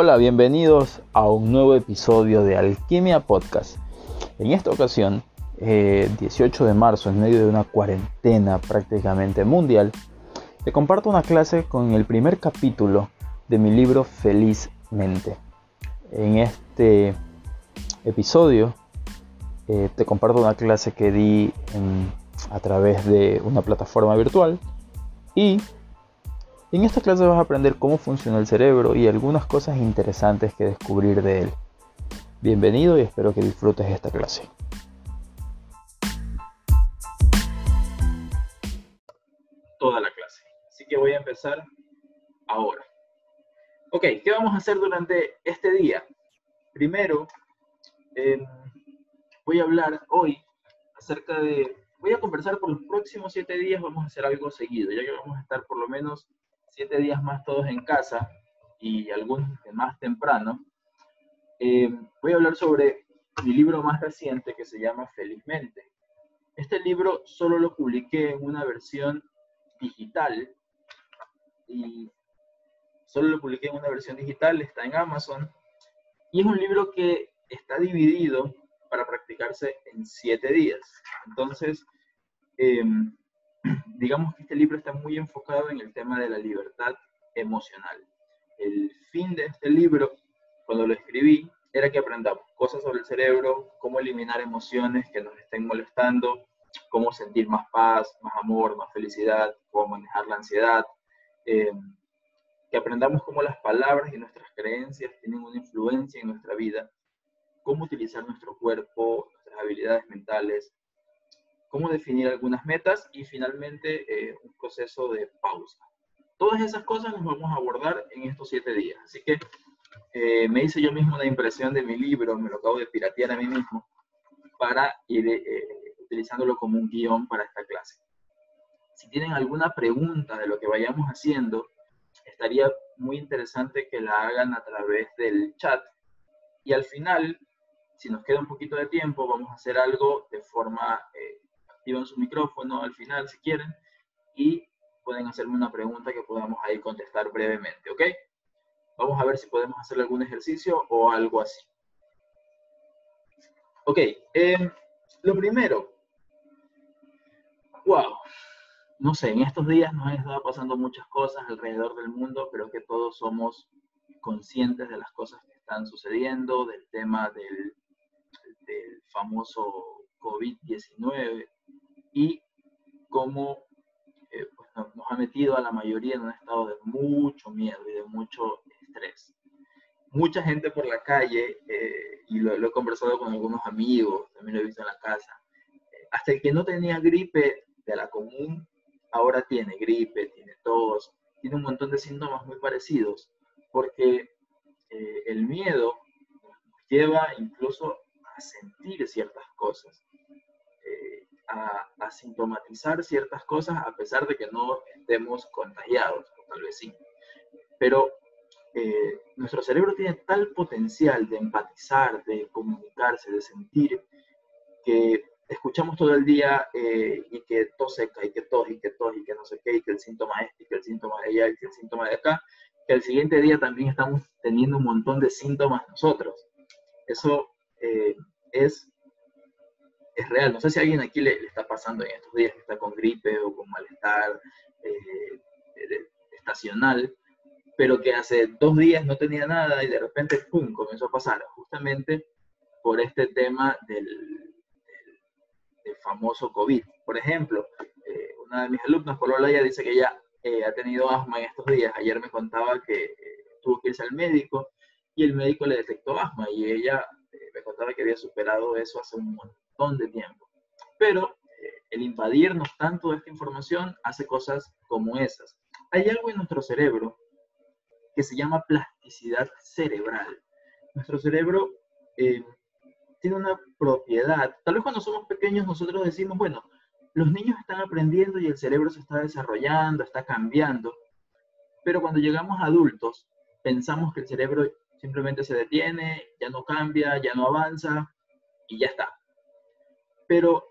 Hola, bienvenidos a un nuevo episodio de Alquimia Podcast. En esta ocasión, 18 eh, de marzo, en medio de una cuarentena prácticamente mundial, te comparto una clase con el primer capítulo de mi libro Felizmente. En este episodio eh, te comparto una clase que di a través de una plataforma virtual y en esta clase vas a aprender cómo funciona el cerebro y algunas cosas interesantes que descubrir de él. Bienvenido y espero que disfrutes esta clase. Toda la clase. Así que voy a empezar ahora. Ok, ¿qué vamos a hacer durante este día? Primero, em, voy a hablar hoy acerca de... Voy a conversar por los próximos siete días, vamos a hacer algo seguido, ya que vamos a estar por lo menos siete días más todos en casa y algunos más temprano, eh, voy a hablar sobre mi libro más reciente que se llama Felizmente. Este libro solo lo publiqué en una versión digital y solo lo publiqué en una versión digital, está en Amazon y es un libro que está dividido para practicarse en siete días. Entonces, eh, digamos que este libro está muy enfocado en el tema de la libertad emocional. El fin de este libro, cuando lo escribí, era que aprendamos cosas sobre el cerebro, cómo eliminar emociones que nos estén molestando, cómo sentir más paz, más amor, más felicidad, cómo manejar la ansiedad, eh, que aprendamos cómo las palabras y nuestras creencias tienen una influencia en nuestra vida, cómo utilizar nuestro cuerpo, nuestras habilidades mentales, cómo definir algunas metas y finalmente eh, un proceso de pausa. Todas esas cosas las vamos a abordar en estos siete días. Así que eh, me hice yo mismo una impresión de mi libro, me lo acabo de piratear a mí mismo para ir eh, utilizándolo como un guion para esta clase. Si tienen alguna pregunta de lo que vayamos haciendo, estaría muy interesante que la hagan a través del chat. Y al final, si nos queda un poquito de tiempo, vamos a hacer algo de forma activan su micrófono al final si quieren y pueden hacerme una pregunta que podamos ahí contestar brevemente, ¿ok? Vamos a ver si podemos hacer algún ejercicio o algo así. Ok, em, lo primero, wow, no sé, en estos días nos han estado pasando muchas cosas alrededor del mundo, creo que todos somos conscientes de las cosas que están sucediendo, del tema del, del famoso COVID-19, y cómo eh, pues, nos, ha metido a la mayoría en un estado de mucho miedo y de mucho estrés. Mucha gente por la calle, eh, y lo, he conversado con algunos amigos, también lo he visto en la casa, eh, hasta el que no tenía gripe de la común, ahora tiene gripe, tiene tos, tiene un montón de síntomas muy parecidos, porque el miedo nos lleva incluso a sentir ciertas cosas a, sintomatizar ciertas cosas a pesar de que no estemos contagiados, o tal vez sí. Pero eh, nuestro cerebro tiene tal potencial de empatizar, de comunicarse, de sentir, que escuchamos todo el día eh, y que tos seca, y que tos, y que tos, y que no sé qué, y que el síntoma es, y que el síntoma de allá, y que el síntoma de acá, que el siguiente día también estamos teniendo un montón de síntomas nosotros. Eso eh, es es real. No sé si alguien aquí le, está pasando en estos días que está con gripe o con malestar eh, estacional, pero que hace dos días no tenía nada y de repente, ¡pum!, comenzó a pasar, justamente por este tema del, famoso COVID. Por ejemplo, eh, una de mis alumnas, Polola, ella dice que ella eh, ha tenido asma en estos días. Ayer me contaba que tuvo que irse al médico y el médico le detectó asma y ella me contaba que había superado eso hace un montón de tiempo. Pero eh, el invadirnos tanto de esta información hace cosas como esas. Hay algo en nuestro cerebro que se llama plasticidad cerebral. Nuestro cerebro eh, tiene una propiedad. Tal vez cuando somos pequeños nosotros decimos, bueno, los niños están aprendiendo y el cerebro se está desarrollando, está cambiando. Pero cuando llegamos a adultos, pensamos que el cerebro simplemente se detiene, ya no cambia, ya no avanza y ya está. Pero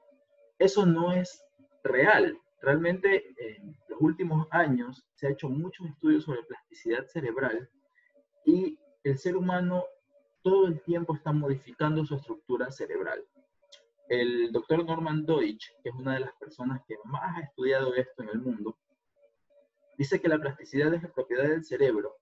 eso no es real. Realmente en los últimos años se ha hecho muchos estudios sobre plasticidad cerebral y el ser humano todo el tiempo está modificando su estructura cerebral. El doctor Norman Deutsch, que es una de las personas que más ha estudiado esto en el mundo, dice que la plasticidad es la propiedad del cerebro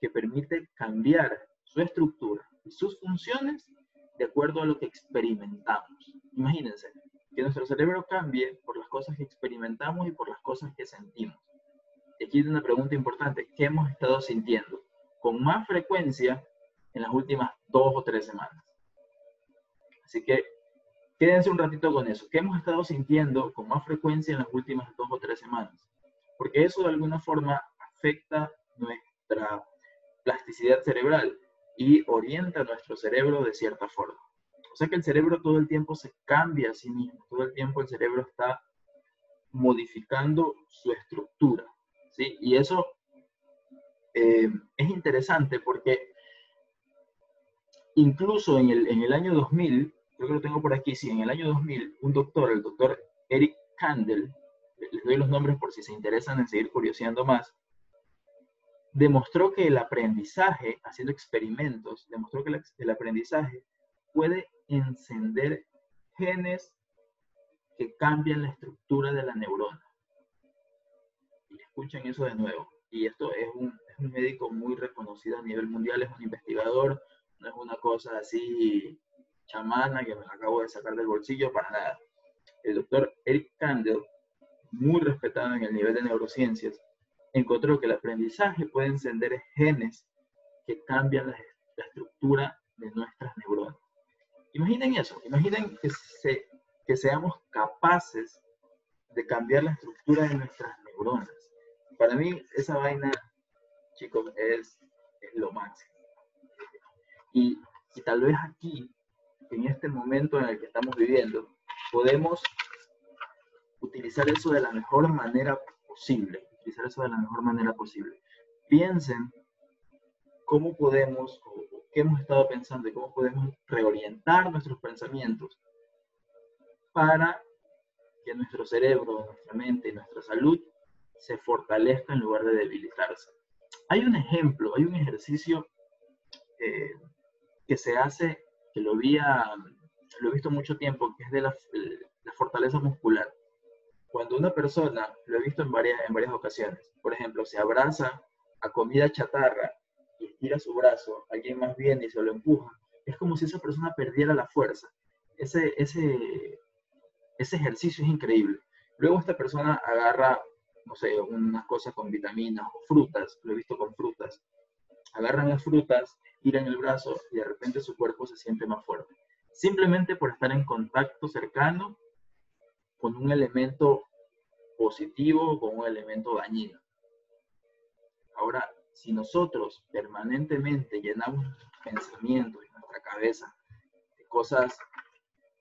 que permite cambiar su estructura y sus funciones de acuerdo a lo que experimentamos. Imagínense que nuestro cerebro cambie por las cosas que experimentamos y por las cosas que sentimos. Y aquí hay una pregunta importante. ¿Qué hemos estado sintiendo con más frecuencia en las últimas dos o tres semanas? Así que quédense un ratito con eso. ¿Qué hemos estado sintiendo con más frecuencia en las últimas dos o tres semanas? Porque eso de alguna forma afecta nuestra plasticidad cerebral y orienta nuestro cerebro de cierta forma. O sea que el cerebro todo el tiempo se cambia a sí mismo, todo el tiempo el cerebro está modificando su estructura. ¿sí? Y eso eh, es interesante porque incluso en el, en el año 2000, creo que lo tengo por aquí, sí, en el año 2000, un doctor, el doctor Eric Kandel, les doy los nombres por si se interesan en seguir curioseando más, demostró que el aprendizaje, haciendo experimentos, demostró que el aprendizaje puede encender genes que cambian la estructura de la neurona. Y escuchen eso de nuevo. Y esto es un, es un médico muy reconocido a nivel mundial, es un investigador, no es una cosa así chamana que me acabo de sacar del bolsillo para nada. El doctor Eric Kandel, muy respetado en el nivel de neurociencias, encontró que el aprendizaje puede encender genes que cambian la, estructura de nuestras neuronas. Imaginen eso, imaginen que, se, que seamos capaces de cambiar la estructura de nuestras neuronas. Para mí esa vaina, chicos, es, lo máximo. Y tal vez aquí, en este momento en el que estamos viviendo, podemos utilizar eso de la mejor manera posible utilizar eso de la mejor manera posible. Piensen cómo podemos, o qué hemos estado pensando y cómo podemos reorientar nuestros pensamientos para que nuestro cerebro, nuestra mente nuestra salud se fortalezca en lugar de debilitarse. Hay un ejemplo, hay un ejercicio eh, que se hace, que lo, vi lo he visto mucho tiempo, que es de la, la fortaleza muscular cuando una persona, lo he visto en varias, en varias ocasiones, por ejemplo, se abraza a comida chatarra y estira su brazo, alguien más viene y se lo empuja, es como si esa persona perdiera la fuerza. Ese, ese, ese ejercicio es increíble. Luego esta persona agarra, no sé, unas cosas con vitaminas o frutas, lo he visto con frutas, agarran las frutas, tiran el brazo y de repente su cuerpo se siente más fuerte. Simplemente por estar en contacto cercano con un elemento positivo o con un elemento dañino. Ahora, si nosotros permanentemente llenamos nuestros pensamientos y nuestra cabeza de cosas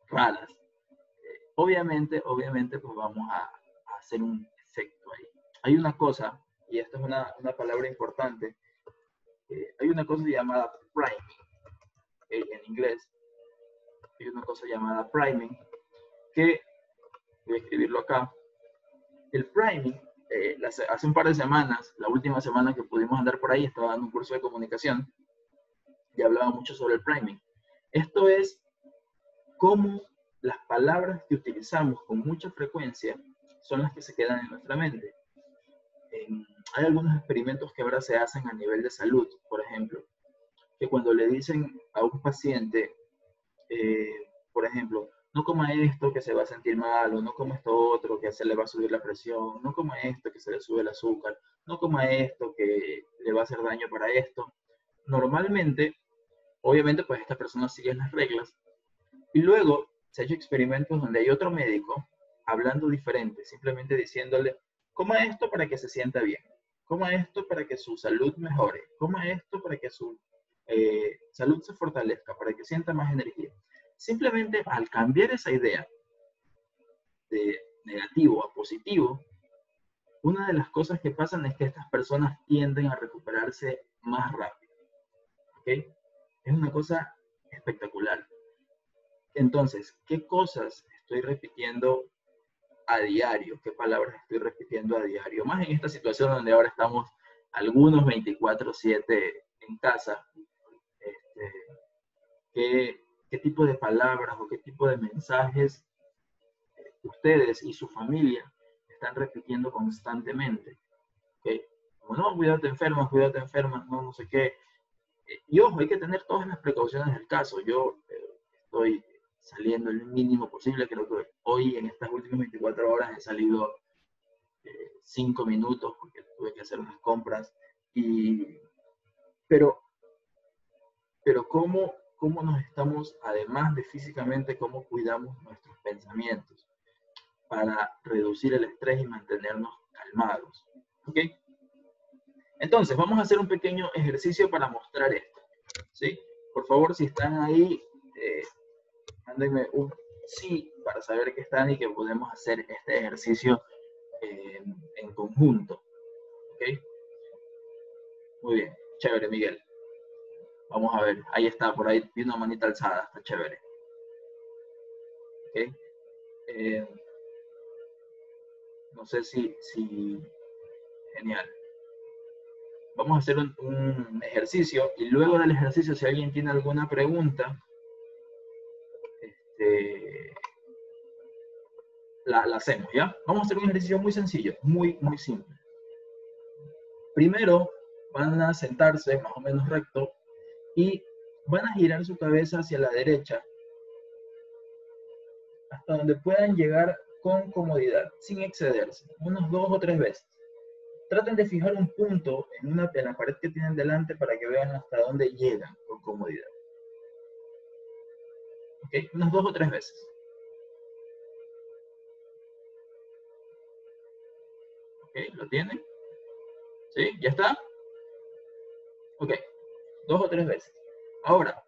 raras, eh, obviamente, obviamente, pues vamos a, hacer un efecto ahí. Hay una cosa, y esta es una, palabra importante, eh, hay una cosa llamada priming, eh, en inglés, hay una cosa llamada priming, que voy a escribirlo acá. El priming, eh, hace un par de semanas, la última semana que pudimos andar por ahí, estaba dando un curso de comunicación y hablaba mucho sobre el priming. Esto es cómo las palabras que utilizamos con mucha frecuencia son las que se quedan en nuestra mente. hay algunos experimentos que ahora se hacen a nivel de salud, por ejemplo, que cuando le dicen a un paciente, eh, por ejemplo, no coma esto que se va a sentir mal, no coma esto otro que se le va a subir la presión, no coma esto que se le sube el azúcar, no coma esto que le va a hacer daño para esto. Normalmente, obviamente, pues estas personas siguen las reglas. Y luego se ha hecho experimentos donde hay otro médico hablando diferente, simplemente diciéndole, coma esto para que se sienta bien, coma esto para que su salud mejore, coma esto para que su eh, salud se fortalezca, para que sienta más energía. Simplemente al cambiar esa idea de negativo a positivo, una de las cosas que pasan es que estas personas tienden a recuperarse más rápido. ¿Ok? Es una cosa espectacular. Entonces, ¿qué cosas estoy repitiendo a diario? ¿Qué palabras estoy repitiendo a diario? Más en esta situación donde ahora estamos algunos 24/7 en casa, qué, qué tipo de palabras o qué tipo de mensajes ustedes y su familia están repitiendo constantemente. Como no, cuídate enferma, cuídate enferma, no, no sé qué. Y ojo, hay que tener todas las precauciones del caso. Yo eh, estoy saliendo el mínimo posible. Creo que hoy, en estas últimas 24 horas, he salido 5 eh, minutos porque tuve que hacer unas compras. Y, pero, pero ¿cómo, ¿cómo nos estamos, además de físicamente, cómo cuidamos nuestros pensamientos para reducir el estrés y mantenernos calmados? ¿Ok? Entonces, vamos a hacer un pequeño ejercicio para mostrar esto. ¿sí? Por favor, si están ahí, eh, mándenme un sí para saber que están y que podemos hacer este ejercicio en conjunto. ¿Ok? Muy bien, chévere, Miguel. Vamos a ver, ahí está, por ahí vi una manita alzada, está chévere. ¿Ok? Eh, no sé si, si, genial vamos a hacer un, ejercicio y luego del ejercicio, si alguien tiene alguna pregunta, este, la, hacemos, ¿ya? Vamos a hacer un ejercicio muy sencillo, muy, muy simple. Primero, van a sentarse más o menos recto y van a girar su cabeza hacia la derecha hasta donde puedan llegar con comodidad, sin excederse, unos dos o tres veces traten de fijar un punto en, una, la pared que tienen delante para que vean hasta dónde llegan con comodidad. ¿Ok? Unas dos o tres veces. ¿Ok? ¿Lo tienen? ¿Sí? ¿Ya está? Ok. Dos o tres veces. Ahora,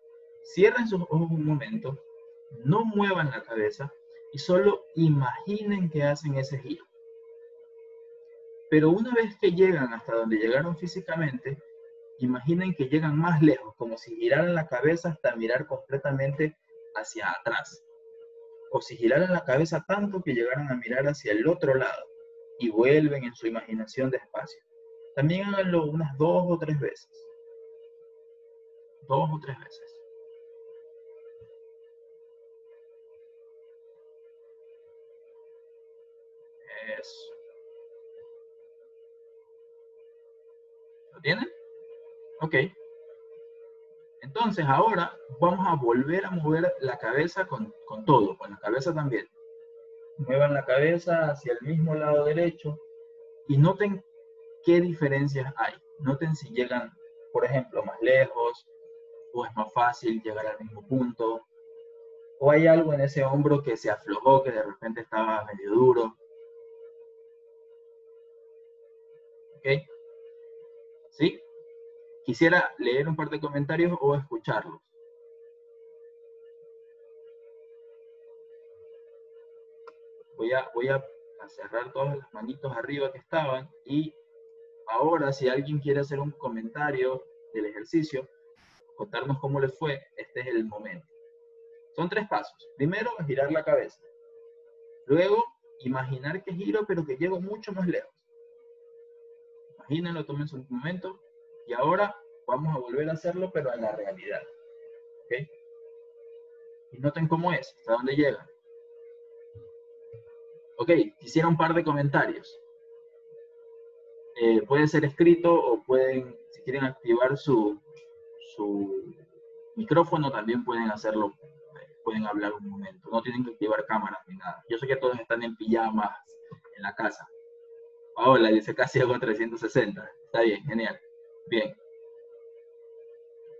cierren sus ojos un momento, no muevan la cabeza y solo imaginen que hacen ese giro. Pero una vez que llegan hasta donde llegaron físicamente, imaginen que llegan más lejos, como si giraran la cabeza hasta mirar completamente hacia atrás. O si giraran la cabeza tanto que llegaran a mirar hacia el otro lado y vuelven en su imaginación despacio. También háganlo unas dos o tres veces. Dos o tres veces. Eso. ¿Lo tienen? Ok. Entonces ahora vamos a volver a mover la cabeza con, todo, con la cabeza también. Muevan la cabeza hacia el mismo lado derecho y noten qué diferencias hay. Noten si llegan, por ejemplo, más lejos o es más fácil llegar al mismo punto o hay algo en ese hombro que se aflojó, que de repente estaba medio duro. ¿Ok? ¿Sí? Quisiera leer un par de comentarios o escucharlos. Voy a, voy a cerrar todas las manitos arriba que estaban y ahora si alguien quiere hacer un comentario del ejercicio, contarnos cómo le fue, este es el momento. Son tres pasos. Primero, girar la cabeza. Luego, imaginar que giro, pero que llego mucho más lejos. Imagínenlo, tomen un momento. Y ahora vamos a volver a hacerlo, pero a la realidad. ¿Ok? Y noten cómo es, hasta dónde llega. Ok, quisiera un par de comentarios. Eh, puede ser escrito o pueden, si quieren activar su, su micrófono, también pueden hacerlo, pueden hablar un momento. No tienen que activar cámaras ni nada. Yo sé que todos están en pijamas en la casa. Hola, dice casi hago 360. Está bien, genial. Bien.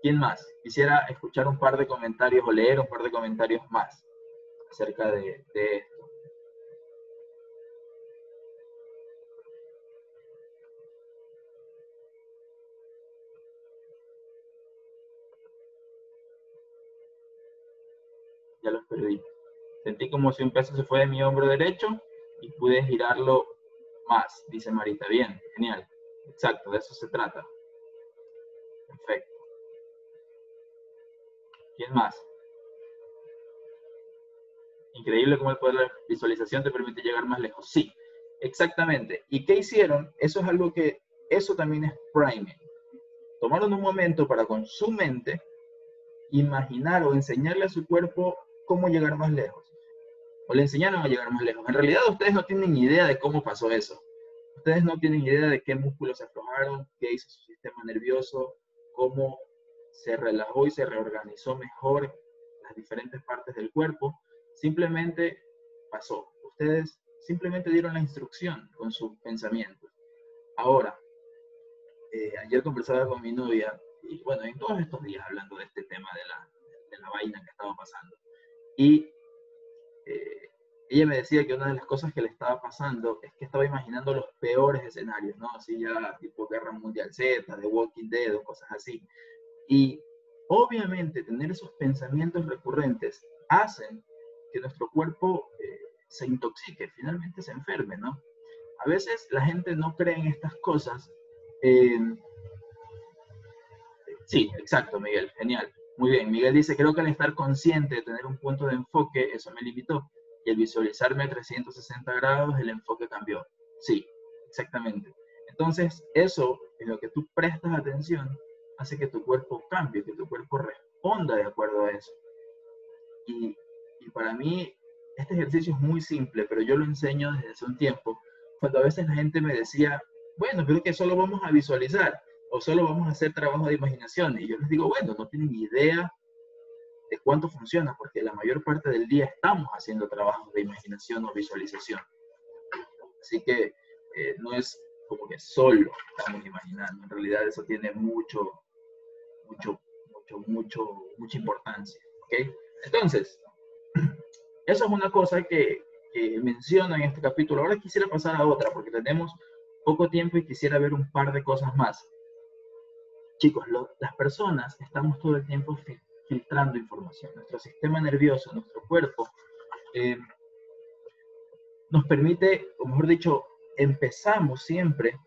¿Quién más? Quisiera escuchar un par de comentarios o leer un par de comentarios más acerca de, esto. Sentí como si un peso se fue de mi hombro derecho y pude girarlo más, dice Marita. Bien, genial. Exacto, de eso se trata. Perfecto. ¿Quién más? Increíble cómo el poder de la visualización te permite llegar más lejos. Sí, exactamente. ¿Y qué hicieron? Eso es algo que, eso también es priming. Tomaron un momento para con su mente imaginar o enseñarle a su cuerpo cómo llegar más lejos. O le enseñaron a llegar más lejos. En realidad ustedes no tienen idea de cómo pasó eso. Ustedes no tienen idea de qué músculos se aflojaron, qué hizo su sistema nervioso, cómo se relajó y se reorganizó mejor las diferentes partes del cuerpo. Simplemente pasó. Ustedes simplemente dieron la instrucción con sus pensamientos. Ahora, eh, ayer conversaba con mi novia, y bueno, en todos estos días hablando de este tema de la, de la vaina que estaba pasando. Y eh, ella me decía que una de las cosas que le estaba pasando es que estaba imaginando los peores escenarios, ¿no? Así ya tipo Guerra Mundial Z, de Walking Dead o cosas así. Y obviamente tener esos pensamientos recurrentes hacen que nuestro cuerpo eh, se intoxique, finalmente se enferme, ¿no? A veces la gente no cree en estas cosas. sí, exacto, Miguel, genial. Muy bien, Miguel dice, creo que al estar consciente de tener un punto de enfoque, eso me limitó. Y al visualizarme a 360 grados, el enfoque cambió. Sí, exactamente. Entonces, eso en lo que tú prestas atención hace que tu cuerpo cambie, que tu cuerpo responda de acuerdo a eso. Y, para mí, este ejercicio es muy simple, pero yo lo enseño desde hace un tiempo, cuando a veces la gente me decía, bueno, creo que solo vamos a visualizar o solo vamos a hacer trabajo de imaginación. Y yo les digo, bueno, no tienen idea de cuánto funciona, porque la mayor parte del día estamos haciendo trabajos de imaginación o visualización. Así que eh, no es como que solo estamos imaginando, en realidad eso tiene mucho, mucho, mucho, mucho, mucha importancia. ¿ok? Entonces, eso es una cosa que, que menciona en este capítulo. Ahora quisiera pasar a otra, porque tenemos poco tiempo y quisiera ver un par de cosas más. Chicos, las personas estamos todo el tiempo filtrando información. Nuestro sistema nervioso, nuestro cuerpo, eh, nos permite, o mejor dicho, empezamos siempre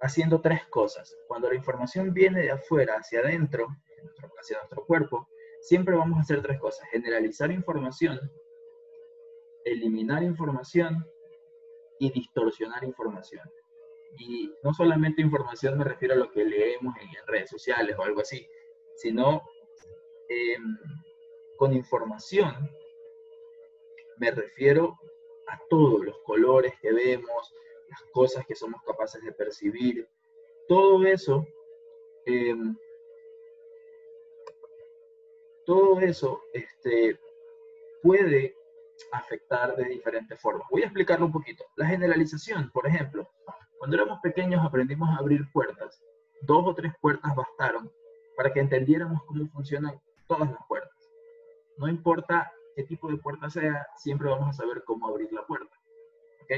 haciendo tres cosas. Cuando la información viene de afuera hacia adentro, hacia nuestro cuerpo, siempre vamos a hacer tres cosas. Generalizar información, eliminar información y distorsionar información. Y no solamente información me refiero a lo que leemos en, redes sociales o algo así, sino em, con información me refiero a todos los colores que vemos, las cosas que somos capaces de percibir, todo eso, em, todo eso este, puede afectar de diferentes formas. Voy a explicarlo un poquito. La generalización, por ejemplo, cuando éramos pequeños aprendimos a abrir puertas. Dos o tres puertas bastaron para que entendiéramos cómo funcionan todas las puertas. No importa qué tipo de puerta sea, siempre vamos a saber cómo abrir la puerta. ¿Ok?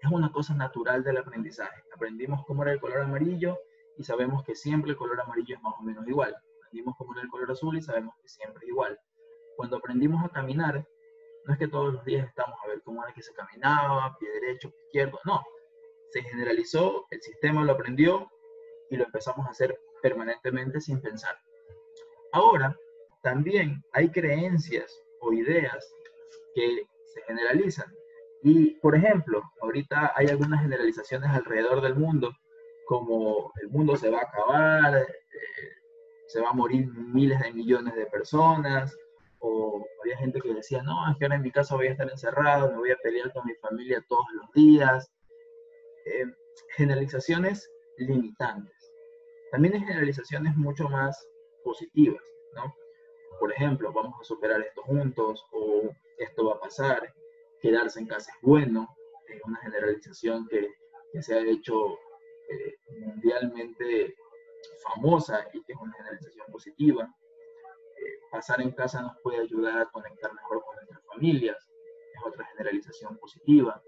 Es una cosa natural del aprendizaje. Aprendimos cómo era el color amarillo y sabemos que siempre el color amarillo es más o menos igual. Aprendimos cómo era el color azul y sabemos que siempre es igual. Cuando aprendimos a caminar, no es que todos los días estamos a ver cómo era que se caminaba, pie derecho, pie izquierdo, no se generalizó, el sistema lo aprendió y lo empezamos a hacer permanentemente sin pensar. Ahora, también hay creencias o ideas que se generalizan. Y, por ejemplo, ahorita hay algunas generalizaciones alrededor del mundo, como el mundo se va a acabar, eh, se va a morir miles de millones de personas, o había gente que decía, no, es que ahora en mi casa voy a estar encerrado, me voy a pelear con mi familia todos los días, eh, generalizaciones limitantes. También hay generalizaciones mucho más positivas, ¿no? Por ejemplo, vamos a superar esto juntos o esto va a pasar, quedarse en casa es bueno, es una generalización que, que se ha hecho eh, mundialmente famosa y que es una generalización positiva. Eh, pasar en casa nos puede ayudar a conectar mejor con nuestras familias, es otra generalización positiva.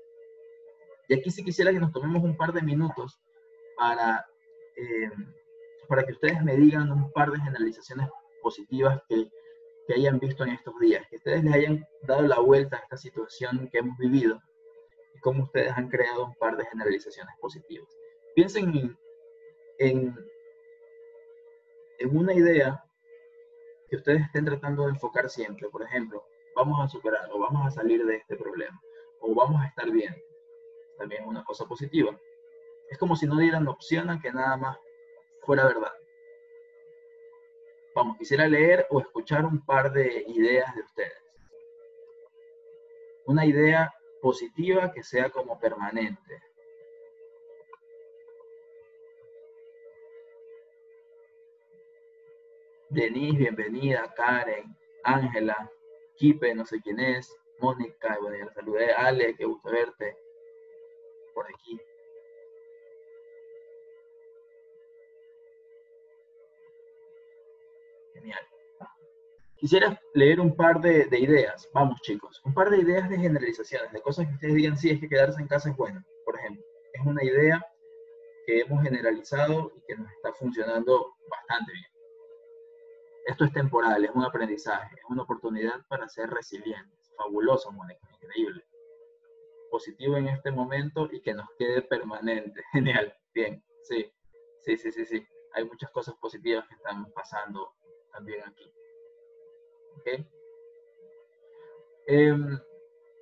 Y aquí sí quisiera que nos tomemos un par de minutos para, eh, para que ustedes me digan un par de generalizaciones positivas que, que hayan visto en estos días, que ustedes les hayan dado la vuelta a esta situación que hemos vivido y cómo ustedes han creado un par de generalizaciones positivas. Piensen en, en, una idea que ustedes estén tratando de enfocar siempre. Por ejemplo, vamos a superar o vamos a salir de este problema o vamos a estar bien también es una cosa positiva. Es como si no dieran opción a que nada más fuera verdad. Vamos, quisiera leer o escuchar un par de ideas de ustedes. Una idea positiva que sea como permanente. Denise, bienvenida. Karen, Ángela, Kipe, no sé quién es. Mónica, bueno, ya la saludé. Ale, qué gusto verte. Por aquí. Genial. Quisiera leer un par de, ideas. Vamos, chicos. Un par de ideas de generalizaciones, de cosas que ustedes digan, sí, es que quedarse en casa es bueno. Por ejemplo, es una idea que hemos generalizado y que nos está funcionando bastante bien. Esto es temporal, es un aprendizaje, es una oportunidad para ser resilientes. Fabuloso, Mónica, increíble. Positivo en este momento y que nos quede permanente. Genial, bien, sí, sí, sí, sí, sí. Hay muchas cosas positivas que están pasando también aquí. ¿Ok? Em,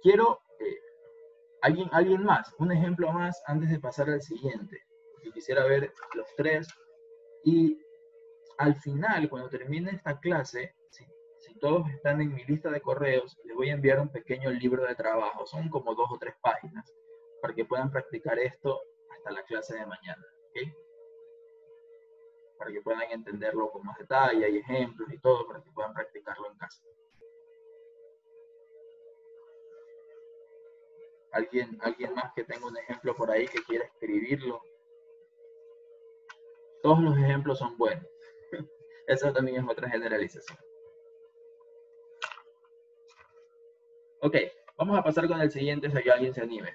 quiero, eh, ¿alguien, alguien más, un ejemplo más antes de pasar al siguiente. Yo quisiera ver los tres y al final, cuando termine esta clase, todos están en mi lista de correos, les voy a enviar un pequeño libro de trabajo. Son como dos o tres páginas para que puedan practicar esto hasta la clase de mañana. para que puedan entenderlo con más detalle, y ejemplos y todo, para que puedan practicarlo en casa. ¿Alguien, alguien más que tenga un ejemplo por ahí que quiera escribirlo? Todos los ejemplos son buenos. Esa también es otra generalización. Ok, vamos a pasar con el siguiente, si alguien se anime.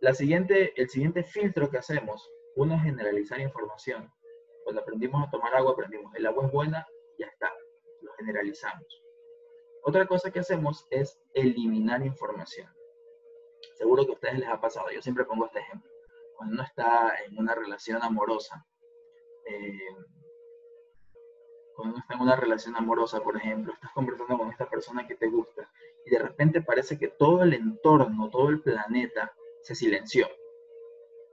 La siguiente, el siguiente filtro que hacemos, uno es generalizar información. Cuando aprendimos a tomar agua, aprendimos, el agua es buena, ya está, lo generalizamos. Otra cosa que hacemos es eliminar información. Seguro que a ustedes les ha pasado, yo siempre pongo este ejemplo. Cuando uno está en una relación amorosa, eh, cuando uno está en una relación amorosa, por ejemplo, estás conversando con esta persona que te gusta y de repente parece que todo el entorno, todo el planeta se silenció,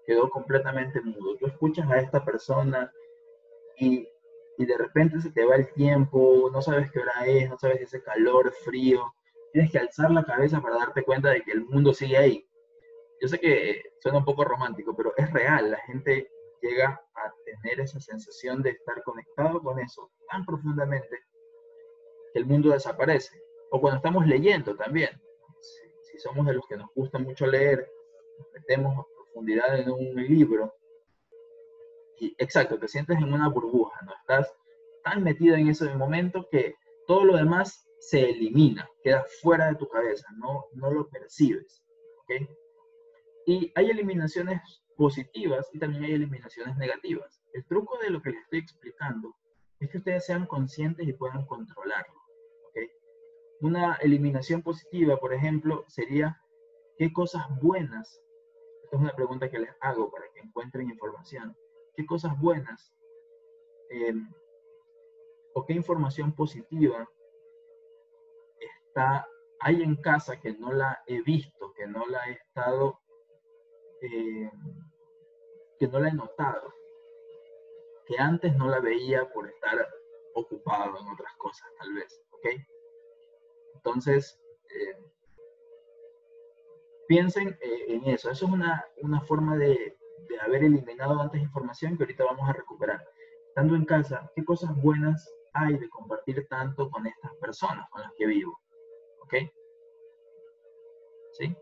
quedó completamente mudo. Tú escuchas a esta persona y, y de repente se te va el tiempo, no sabes qué hora es, no sabes si hace calor, frío, tienes que alzar la cabeza para darte cuenta de que el mundo sigue ahí. Yo sé que suena un poco romántico, pero es real, la gente llega a tener esa sensación de estar conectado con eso tan profundamente que el mundo desaparece. O cuando estamos leyendo también. Si, somos de los que nos gusta mucho leer, nos metemos a profundidad en un libro, y exacto, te sientes en una burbuja, ¿no? Estás tan metido en ese momento que todo lo demás se elimina, queda fuera de tu cabeza, no, no lo percibes, ¿ok? Y hay eliminaciones positivas y también hay eliminaciones negativas. El truco de lo que les estoy explicando es que ustedes sean conscientes y puedan controlarlo. Una eliminación positiva, por ejemplo, sería qué cosas buenas, esta es una pregunta que les hago para que encuentren información, qué cosas buenas em, o qué información positiva está, hay en casa que no la he visto, que no la he estado, em, que no la he notado, que antes no la veía por estar ocupado en otras cosas, tal vez, ¿ok? Entonces, em, piensen eh, en eso. Eso es una, una forma de, de haber eliminado antes información que ahorita vamos a recuperar. Estando en casa, ¿qué cosas buenas hay de compartir tanto con estas personas con las que vivo? ¿Ok? ¿Sí?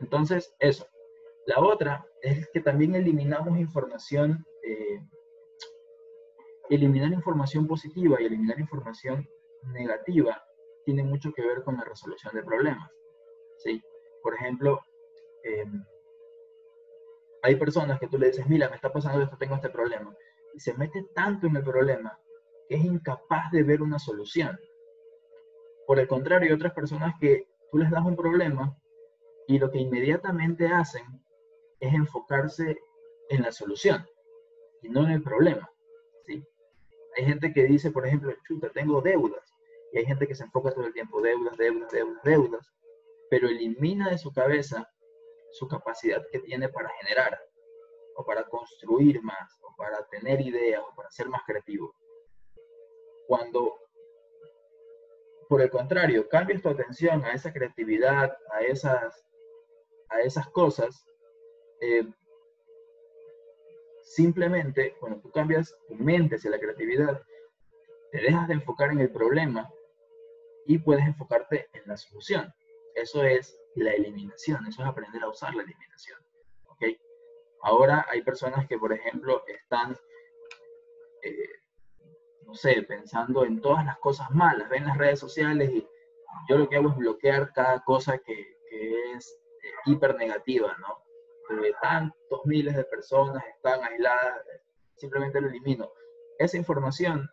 Entonces, eso. La otra es que también eliminamos información, eh, eliminar información positiva y eliminar información negativa tiene mucho que ver con la resolución de problemas. ¿Sí? Por ejemplo, eh, hay personas que tú le dices, mira, me está pasando esto, tengo este problema, y se mete tanto en el problema que es incapaz de ver una solución. Por el contrario, hay otras personas que tú les das un problema y lo que inmediatamente hacen es enfocarse en la solución y no en el problema. ¿sí? Hay gente que dice, por ejemplo, chuta, tengo deudas. Y hay gente que se enfoca todo el tiempo, deudas, deudas, deudas, deudas, pero elimina de su cabeza su capacidad que tiene para generar, o para construir más, o para tener ideas, o para ser más creativo. Cuando, por el contrario, cambias tu atención a esa creatividad, a esas, a esas cosas, eh, simplemente cuando tú cambias tu mente hacia la creatividad, te dejas de enfocar en el problema y puedes enfocarte en la solución. Eso es la eliminación, eso es aprender a usar la eliminación. Ahora hay personas que, por ejemplo, están, eh, no sé, pensando en todas las cosas malas, ven las redes sociales y yo lo que hago es bloquear cada cosa que, es eh, hiper negativa, ¿no? Tantos miles de personas están aisladas, simplemente lo elimino. Esa información,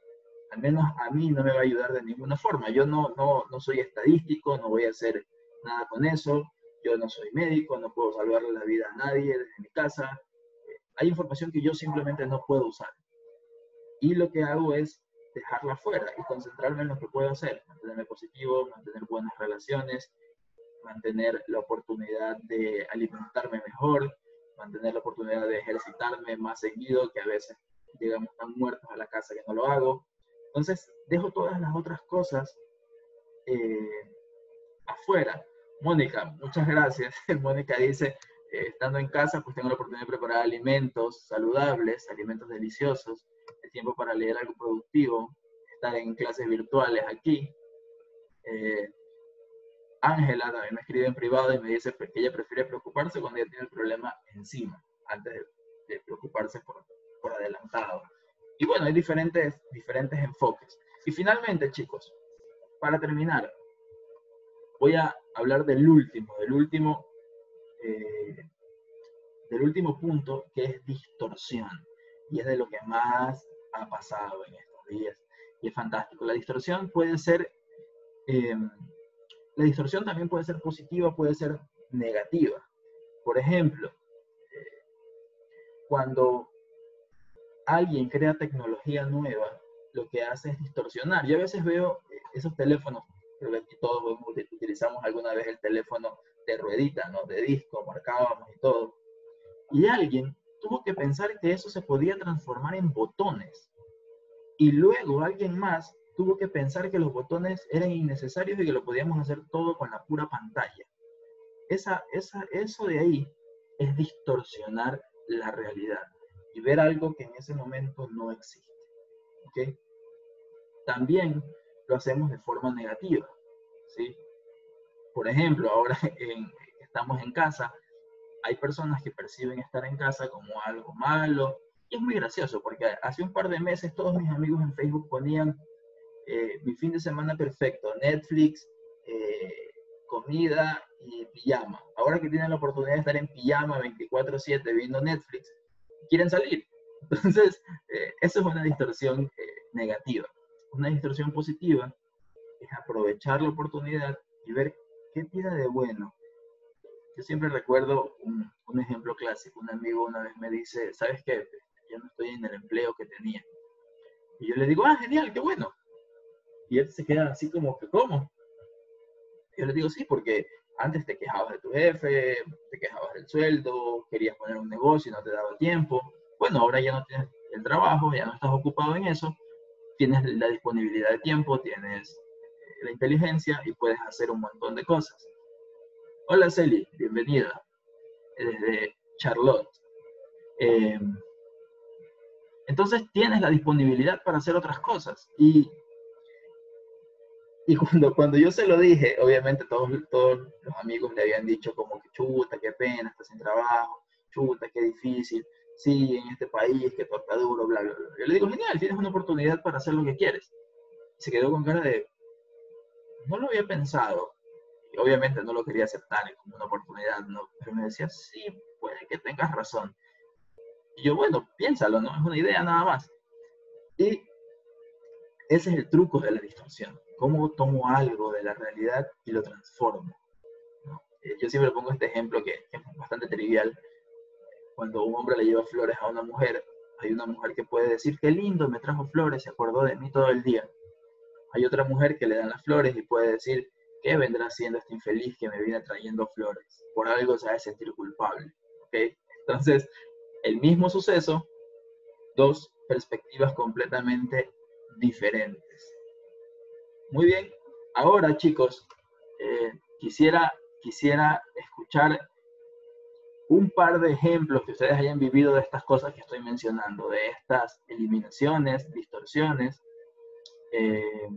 al menos a mí, no me va a ayudar de ninguna forma. Yo no, no, no soy estadístico, no voy a hacer nada con eso. Yo no soy médico, no puedo salvarle la vida a nadie desde mi casa. Hay información que yo simplemente no puedo usar. Y lo que hago es dejarla fuera y concentrarme en lo que puedo hacer, mantenerme positivo, mantener buenas relaciones, mantener la oportunidad de alimentarme mejor, mantener la oportunidad de ejercitarme más seguido, que a veces llegamos tan muertos a la casa que no lo hago. Entonces, dejo todas las otras cosas eh, afuera. Mónica, muchas gracias. Mónica dice, eh, estando en casa, pues tengo la oportunidad de preparar alimentos saludables, alimentos deliciosos, el tiempo para leer algo productivo, estar en clases virtuales aquí. Eh, Ángela también me escribe en privado y me dice que ella prefiere preocuparse cuando ya tiene el problema encima, antes de, preocuparse por, por, adelantado. Y bueno, hay diferentes, diferentes enfoques. Y finalmente, chicos, para terminar, voy a hablar del último, del último, eh, del último punto, que es distorsión. Y es de lo que más ha pasado en estos días. Y es fantástico. La distorsión puede ser... Eh, la distorsión también puede ser positiva, puede ser negativa. Por ejemplo, cuando alguien crea tecnología nueva, lo que hace es distorsionar. Yo a veces veo eh, esos teléfonos, creo todos utilizamos alguna vez el teléfono de ruedita, ¿no? De disco, marcábamos y todo. Y alguien tuvo que pensar que eso se podía transformar en botones. Y luego alguien más tuvo que pensar que los botones eran innecesarios y que lo podíamos hacer todo con la pura pantalla. Esa, esa, eso de ahí es distorsionar la realidad y ver algo que en ese momento no existe. ¿okay? También lo hacemos de forma negativa. ¿sí? Por ejemplo, ahora estamos en casa, hay personas que perciben estar en casa como algo malo. Y es muy gracioso porque hace un par de meses todos mis amigos en Facebook ponían eh, mi fin de semana perfecto, Netflix, eh, comida y pijama. Ahora que tienen la oportunidad de estar en pijama 24/7 viendo Netflix, quieren salir. Entonces, eh, eso es una distorsión negativa. Una distorsión positiva es aprovechar la oportunidad y ver qué tiene de bueno. Yo siempre recuerdo un, un ejemplo clásico. Un amigo una vez me dice, ¿sabes qué? Ya no estoy en el empleo que tenía. Y yo le digo, ah, genial, qué bueno. Y él se queda así como que, ¿cómo? Yo le digo, sí, porque antes te quejabas de tu jefe, te quejabas del sueldo, querías poner un negocio y no te daba tiempo. Bueno, ahora ya no tienes el trabajo, ya no estás ocupado en eso, tienes la disponibilidad de tiempo, tienes eh, la inteligencia y puedes hacer un montón de cosas. Hola Celi, bienvenida desde Charlotte. Em, entonces tienes la disponibilidad para hacer otras cosas y y cuando, cuando yo se lo dije, obviamente todos, todos los amigos le habían dicho como que chuta, qué pena, estás sin trabajo, chuta, qué difícil, sí, en este país, que todo está duro, bla, bla, bla. Yo le digo, genial, tienes una oportunidad para hacer lo que quieres. se quedó con cara de, no lo había pensado. Y obviamente no lo quería aceptar como una oportunidad, ¿no? pero me decía, sí, puede que tengas razón. Y yo, bueno, piénsalo, ¿no? Es una idea nada más. Y ese es el truco de la distorsión cómo tomo algo de la realidad y lo transformo. Eh, yo siempre pongo este ejemplo que, es bastante trivial. Cuando un hombre le lleva flores a una mujer, hay una mujer que puede decir, qué lindo, me trajo flores, se acordó de mí todo el día. Hay otra mujer que le dan las flores y puede decir, ¿qué vendrá siendo este infeliz que me viene trayendo flores? Por algo se va a sentir culpable. ¿okay? Entonces, el mismo suceso, dos perspectivas completamente diferentes. Muy bien, ahora chicos, eh, quisiera, quisiera escuchar un par de ejemplos que ustedes hayan vivido de estas cosas que estoy mencionando, de estas eliminaciones, distorsiones. Eh,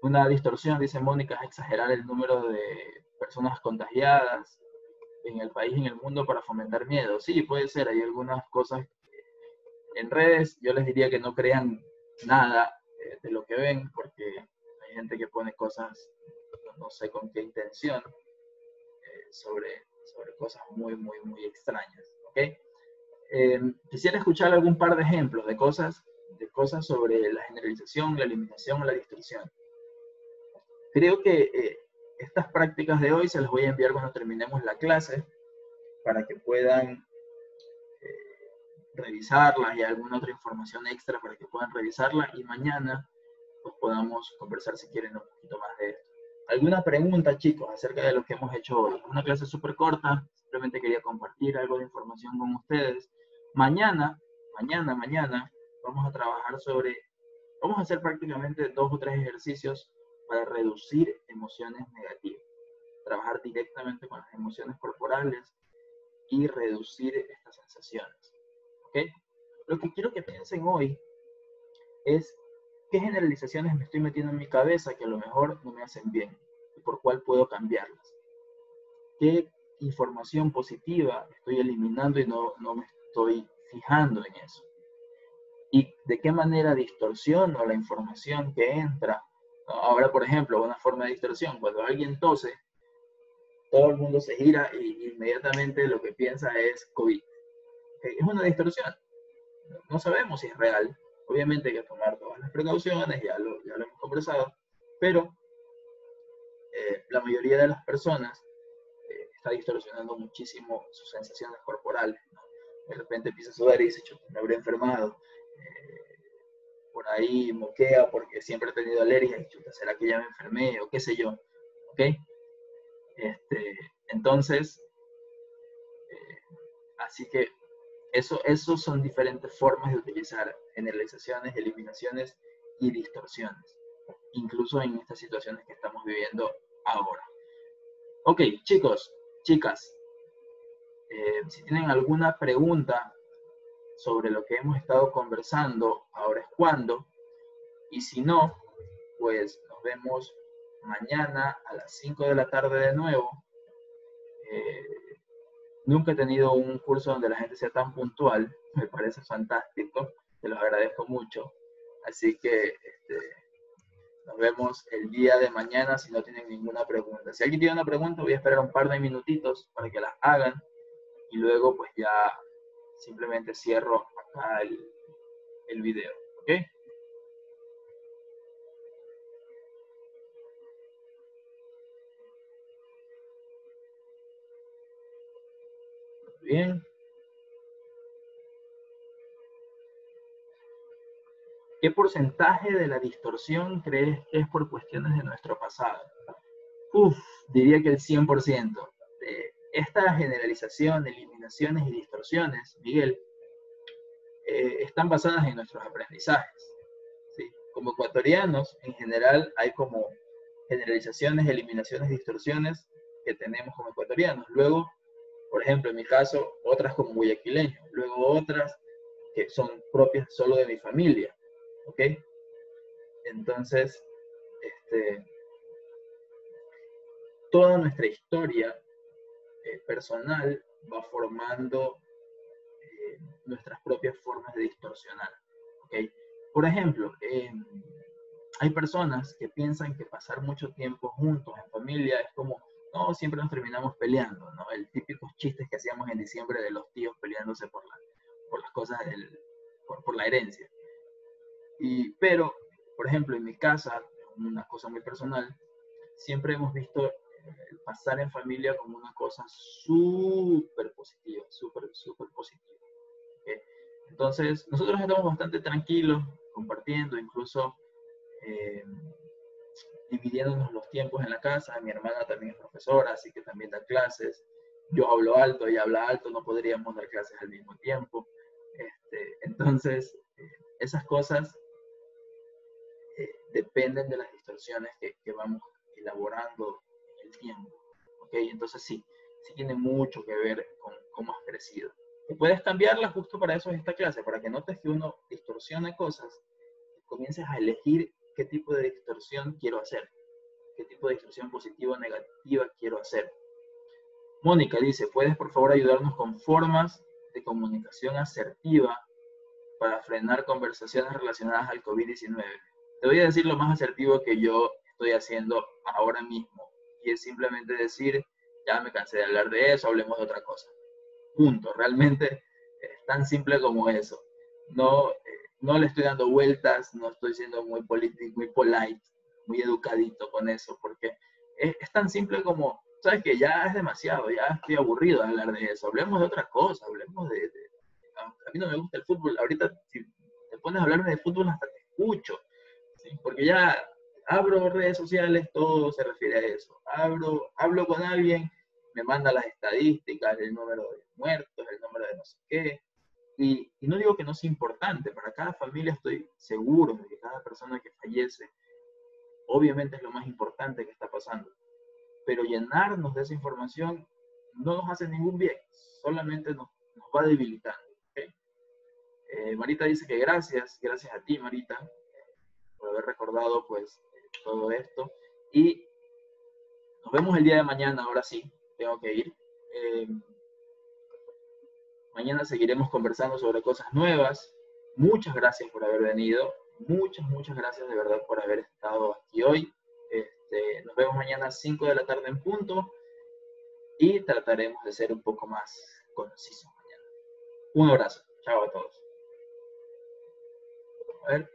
una distorsión, dice Mónica, es exagerar el número de personas contagiadas en el país y en el mundo para fomentar miedo. Sí, puede ser, hay algunas cosas en redes, yo les diría que no crean nada eh, de lo que ven, porque hay gente que pone cosas, no sé con qué intención, eh, sobre, sobre cosas muy, muy, muy extrañas. ¿okay? Eh, quisiera escuchar algún par de ejemplos de cosas, de cosas sobre la generalización, la eliminación o la distorsión. Creo que estas prácticas de hoy se las voy a enviar cuando terminemos la clase para que puedan revisarlas y alguna otra información extra para que puedan revisarla y mañana pues podamos conversar si quieren un poquito más de esto. ¿Alguna pregunta, chicos, acerca de lo que hemos hecho hoy? Una clase súper corta, simplemente quería compartir algo de información con ustedes. Mañana, mañana, mañana, vamos a trabajar sobre, vamos a hacer prácticamente dos o tres ejercicios para reducir emociones negativas. Trabajar directamente con las emociones corporales y reducir estas sensaciones. Lo que quiero que piensen hoy es qué generalizaciones me estoy metiendo en mi cabeza que a lo mejor no me hacen bien y por cuál puedo cambiarlas. ¿Qué información positiva estoy eliminando y no, no me estoy fijando en eso? ¿Y de qué manera distorsiono la información que entra? Ahora, por ejemplo, una forma de distorsión, cuando alguien tose, todo el mundo se gira y inmediatamente lo que piensa es COVID es una distorsión. No sabemos si es real. Obviamente hay que tomar todas las precauciones, ya lo, ya lo hemos conversado, pero eh, la mayoría de las personas eh, está distorsionando muchísimo sus sensaciones corporales. De repente empieza a sudar y dice, me habré enfermado. Eh, por ahí moquea porque siempre he tenido alergia y chuta, ¿será que ya me enfermé o qué sé yo? ¿Ok? Este, entonces, así que eso, eso son diferentes formas de utilizar generalizaciones, eliminaciones y distorsiones, incluso en estas situaciones que estamos viviendo ahora. Ok, chicos, chicas, eh, si tienen alguna pregunta sobre lo que hemos estado conversando, ahora es cuando, y si no, pues nos vemos mañana a las 5 de la tarde de nuevo. Nunca he tenido un curso donde la gente sea tan puntual, me parece fantástico, te los agradezco mucho. Así que este, nos vemos el día de mañana si no tienen ninguna pregunta. Si alguien tiene una pregunta, voy a esperar un par de minutitos para que las hagan y luego pues ya simplemente cierro acá el, el video. ¿Ok? Bien. ¿Qué porcentaje de la distorsión crees que es por cuestiones de nuestro pasado? Uf, diría que el 100%. esta generalización, eliminaciones y distorsiones, Miguel, eh, están basadas en nuestros aprendizajes. Como ecuatorianos, en general, hay como generalizaciones, eliminaciones, distorsiones que tenemos como ecuatorianos. Luego, por ejemplo, en mi caso, otras como guayaquileño, luego otras que son propias solo de mi familia, ¿ok? Entonces, este, toda nuestra historia eh, personal va formando eh, nuestras propias formas de distorsionar, ¿ok? Por ejemplo, em, hay personas que piensan que pasar mucho tiempo juntos en familia es como no, siempre nos terminamos peleando, ¿no? El típico chistes que hacíamos en diciembre de los tíos peleándose por, por las cosas, por, la herencia. Y, pero, por ejemplo, en mi casa, una cosa muy personal, siempre hemos visto pasar en familia como una cosa súper positiva, súper, súper positiva. Entonces, nosotros estamos bastante tranquilos, compartiendo, incluso eh, dividiéndonos los tiempos en la casa. Mi hermana también es profesora, así que también da clases. Yo hablo alto, ella habla alto, no podríamos dar clases al mismo tiempo. Este, entonces, esas cosas eh, dependen de las distorsiones que, que, vamos elaborando en el tiempo. ¿Ok? Entonces sí, sí tiene mucho que ver con cómo has crecido. Y puedes cambiarla justo para eso en esta clase, para que notes que uno distorsiona cosas, comiences a elegir qué tipo de distorsión quiero hacer, qué tipo de distorsión positiva o negativa quiero hacer. Mónica dice, ¿puedes por favor ayudarnos con formas de comunicación asertiva para frenar conversaciones relacionadas al COVID-19? Te voy a decir lo más asertivo que yo estoy haciendo ahora mismo, y es simplemente decir, ya me cansé de hablar de eso, hablemos de otra cosa. Punto. Realmente es tan simple como eso. No, eh, no le estoy dando vueltas, no estoy siendo muy político, muy polite, muy educadito con eso, porque es, tan simple como, sabes que ya es demasiado, ya estoy aburrido de hablar de eso, hablemos de otra cosa, hablemos de, a mí no me gusta el fútbol, ahorita si te pones a hablarme de fútbol hasta te escucho, porque ya abro redes sociales, todo se refiere a eso, abro, hablo con alguien, me manda las estadísticas, el número de muertos, el número de no sé qué. Y, no digo que no sea importante, para cada familia estoy seguro de que cada persona que fallece, obviamente es lo más importante que está pasando. Pero llenarnos de esa información no nos hace ningún bien, solamente nos, va debilitando. Eh, Marita dice que gracias, gracias a ti Marita, por haber recordado pues todo esto. Y nos vemos el día de mañana, ahora sí, tengo que ir. Eh, mañana seguiremos conversando sobre cosas nuevas. Muchas gracias por haber venido. Muchas, muchas gracias de verdad por haber estado aquí hoy. Este, nos vemos mañana a 5 de la tarde en punto y trataremos de ser un poco más concisos mañana. Un abrazo. Chao a todos. A ver.